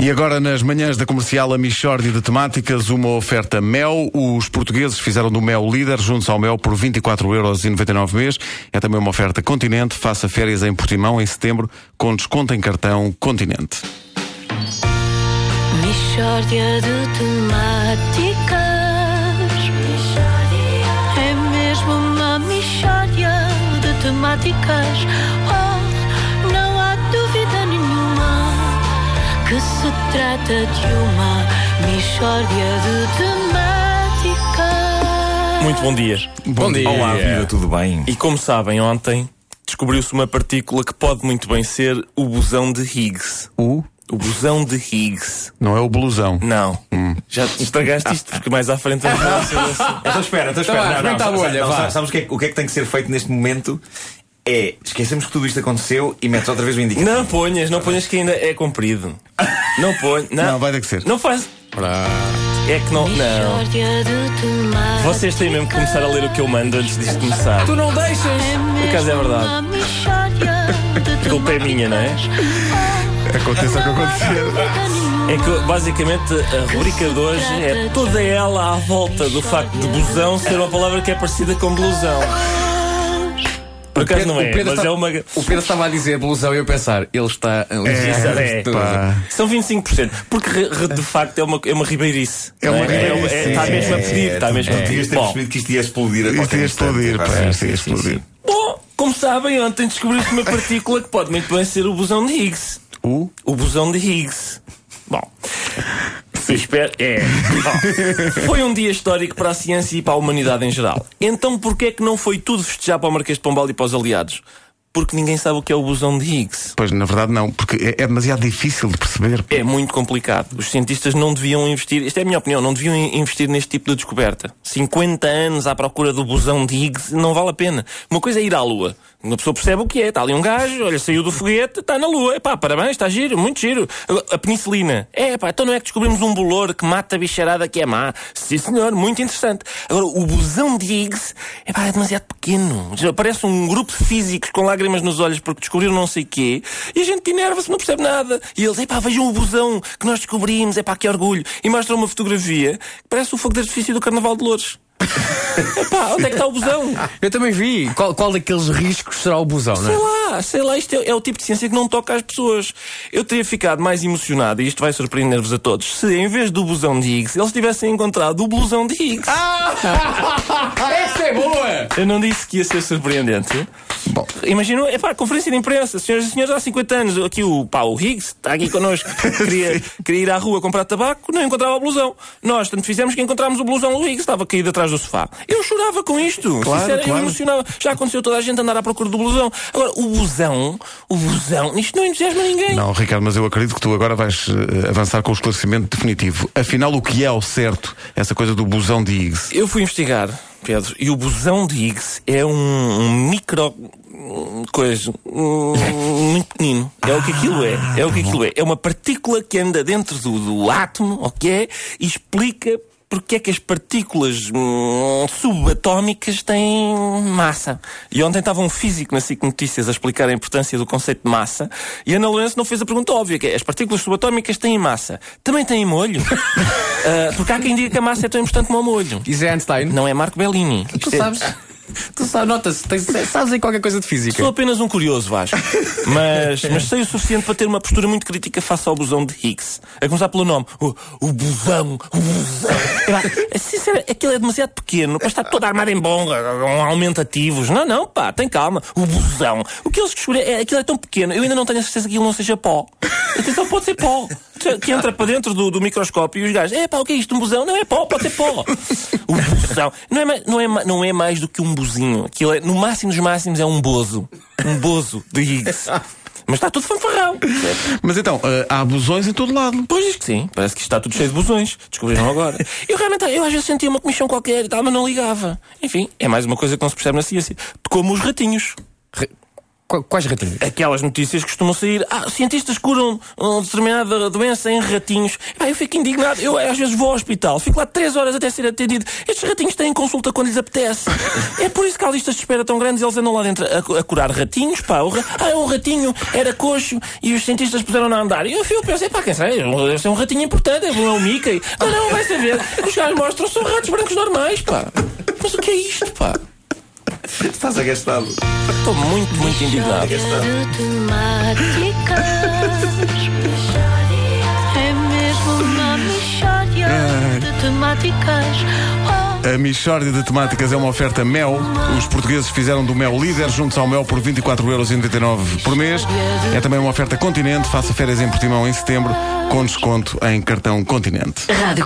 E agora, nas manhãs da comercial, a Michórdia de Temáticas, uma oferta Mel. Os portugueses fizeram do Mel líder, juntos ao Mel, por 24,99€ mês. É também uma oferta Continente. Faça férias em Portimão em setembro, com desconto em cartão Continente. Michórdia de temáticas. É mesmo uma michórdia de temáticas. Que se trata de uma michórdia de temáticas. Muito bom dia. Bom dia. Olá, vida, tudo bem? E como sabem, ontem descobriu-se uma partícula que pode muito bem ser o bosão de Higgs. O? O bosão de Higgs. Não é o blusão. Não. Já estragaste isto, porque mais à frente vamos falar sobre isso. Então espera, então espera. Não, não, rebenta a bolha, não, vá. sa- sabes o que, é, o que é que tem que ser feito neste momento? É esquecemos que tudo isto aconteceu e metes outra vez o indicativo. Não ponhas, não ponhas que ainda é comprido. Não ponhas. Não, Não, vai ter que ser. Não faz. É que não. Não. Vocês têm mesmo que começar a ler o que eu mando antes disto começar. Tu não deixas! Por acaso é verdade. A culpa é minha, não é? Aconteça o que acontecer. É que basicamente a rubrica de hoje é toda ela à volta do facto de busão ser uma palavra que é parecida com blusão. Por acaso não é, mas está- é uma. o Pedro estava a dizer blusão e eu pensar, ele está a Exato, é. Pá. São 25%. Porque re- re- de facto é uma, é uma ribeirice. É uma não ribeirice, é, sim, Está mesmo a É, pedir, está tu mesmo a Devias pedir. ter Bom, percebido que isto ia explodir a Isto ia explodir, pá. Isto ia explodir. bom, como sabem, ontem descobriu-se uma partícula que pode muito bem ser o bosão de Higgs. O? O bosão de Higgs. Espero, é. Foi um dia histórico para a ciência e para a humanidade em geral. Então porquê é que não foi tudo festejar para o Marquês de Pombal e para os aliados? Porque ninguém sabe o que é o bosão de Higgs. Pois, na verdade, não, porque é, é demasiado difícil de perceber. É muito complicado. Os cientistas não deviam investir, isto é a minha opinião, não deviam in- investir neste tipo de descoberta. 50 anos à procura do bosão de Higgs não vale a pena. Uma coisa é ir à Lua. Uma pessoa percebe o que é. Está ali um gajo, olha, saiu do foguete, está na Lua. Epá, parabéns, está giro, muito giro. A penicilina. É, pá, então não é que descobrimos um bolor que mata a bicharada que é má. Sim, senhor, muito interessante. Agora, o bosão de Higgs, epá, é demasiado pequeno. Parece um grupo de físicos com lágrimas nos olhos porque descobriram não sei quê. E a gente enerva-se, não percebe nada. E eles, epá, vejam o bosão que nós descobrimos, epá, que orgulho. E mostram uma fotografia que parece o fogo de artifício do Carnaval de Louros. Epá, onde é que está o bosão? Eu também vi. Qual, qual daqueles riscos será o busão, não Sei é? lá, sei lá, isto é, é o tipo de ciência que não toca às pessoas. Eu teria ficado mais emocionado, e isto vai surpreender-vos a todos, se em vez do blusão de Higgs, eles tivessem encontrado o blusão de Higgs. Essa é boa! Eu não disse que ia ser surpreendente. Bom. Imagino, é pá, conferência de imprensa, senhoras e senhores, há 50 anos, aqui o, pá, o Higgs está aqui connosco, queria, queria ir à rua comprar tabaco, não encontrava o blusão. Nós, tanto fizemos que encontramos o blusão do Higgs, estava caído atrás do sofá. Eu chorava com isto, Claro, sincero, eu claro. emocionava. Já aconteceu toda a gente andar à procura do blusão. Agora, o blusão, o blusão, isto não entusiasma ninguém. Não, Ricardo, mas eu acredito que tu agora vais eh, avançar com o esclarecimento definitivo. Afinal, o que é ao certo essa coisa do busão de Higgs? Eu fui investigar, Pedro, e o bosão de Higgs é um, um micro. coisa. muito pequenino. É o que aquilo é. É o que aquilo é. É uma partícula que anda dentro do, do átomo, ok? E explica. Porque é que as partículas hum, subatómicas têm massa? E ontem estava um físico na SIC Notícias a explicar a importância do conceito de massa e a Ana Lourenço não fez a pergunta óbvia, que é, as partículas subatómicas têm massa. Também têm molho? Ah, porque há quem diga que a massa é tão importante como o molho. Isso é Einstein? Não é Marco Bellini. Tu é- sabes? Tu nota-se, tens- sabes aí qualquer coisa de física. Sou apenas um curioso, Vasco. Mas, mas sei o suficiente para ter uma postura muito crítica face ao busão de Higgs. A começar pelo nome. O, o busão. O busão. Sincero, aquilo é demasiado pequeno para estar todo armado em com aumentativos. Não, não, pá, tem calma. O busão. O que eles descobriram é aquilo é tão pequeno. Eu ainda não tenho a certeza que aquilo não seja pó. Atenção, pode ser pó. Que entra para dentro do, do microscópio e os gajos, é pá, o que é isto? Um busão? Não é pó, pode ser pó. O busão. Não é, mais- não, é, não é mais do que um buzinho. Aquilo é, no máximo dos máximos, é um bozo. Um bozo de Higgs. Mas está tudo fanfarrão. Mas então, eh, há busões em todo lado. Pois diz que sim. Parece que isto está tudo cheio de busões. Descobriram agora. Eu realmente, eu às vezes sentia uma comissão qualquer e tal, mas não ligava. Enfim, é mais uma coisa que não se percebe na ciência. Como os ratinhos. Qu- Quais ratinhos? Aquelas notícias costumam sair. Ah, cientistas curam uma determinada doença em ratinhos. Ah, eu fico indignado. Eu às vezes vou ao hospital, fico lá três horas até ser atendido. Estes ratinhos têm consulta quando lhes apetece. É por isso que há listas de espera tão grandes e eles andam lá dentro a, a curar ratinhos, pá. O ra- ah, um ratinho era coxo e os cientistas puseram a andar. E eu, eu pensei, pá, quem sabe? Deve ser um ratinho importante, é um Mickey. Não, não, vai saber. Os gajos mostram são ratos brancos normais, pá. Mas o que é isto, pá? Estás agastado. Estou muito, muito indignado. Temáticas. É mesmo uma mistória de temáticas. Oh, A Michórdia de Temáticas é uma oferta Mel. Os portugueses fizeram do Mel líder juntos ao Mel por 24,99€ por mês. É também uma oferta Continente. Faça férias em Portimão em setembro com desconto em cartão Continente. Rádio